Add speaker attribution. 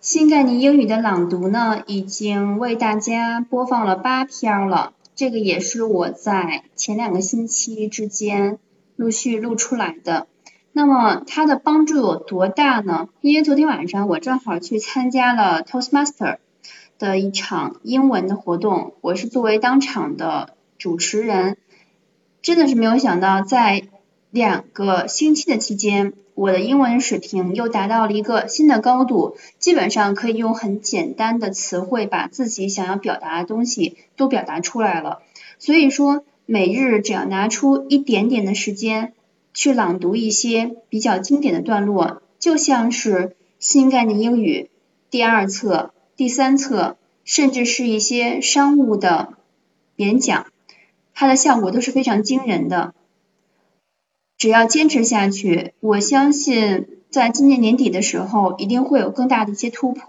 Speaker 1: 新概念英语的朗读呢，已经为大家播放了八篇了。这个也是我在前两个星期之间陆续录出来的。那么它的帮助有多大呢？因为昨天晚上我正好去参加了 Toastmaster 的一场英文的活动，我是作为当场的主持人，真的是没有想到在两个星期的期间。我的英文水平又达到了一个新的高度，基本上可以用很简单的词汇把自己想要表达的东西都表达出来了。所以说，每日只要拿出一点点的时间去朗读一些比较经典的段落，就像是新概念英语第二册、第三册，甚至是一些商务的演讲，它的效果都是非常惊人的。只要坚持下去，我相信在今年年底的时候，一定会有更大的一些突破。